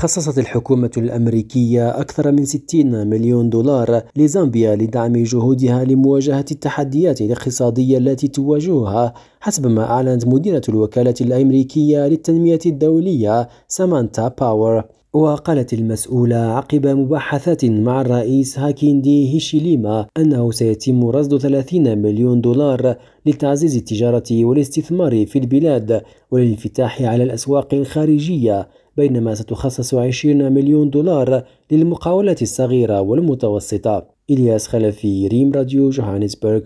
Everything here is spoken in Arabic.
خصصت الحكومة الأمريكية أكثر من 60 مليون دولار لزامبيا لدعم جهودها لمواجهة التحديات الاقتصادية التي تواجهها حسب ما أعلنت مديرة الوكالة الأمريكية للتنمية الدولية سامانثا باور. وقالت المسؤولة عقب مباحثات مع الرئيس هاكايندي هيشيليما أنه سيتم رصد 30 مليون دولار لتعزيز التجارة والاستثمار في البلاد والانفتاح على الأسواق الخارجية بينما ستخصص 20 مليون دولار للمقاولات الصغيرة والمتوسطة. إلياس خلفي ريم راديو جوهانسبرغ.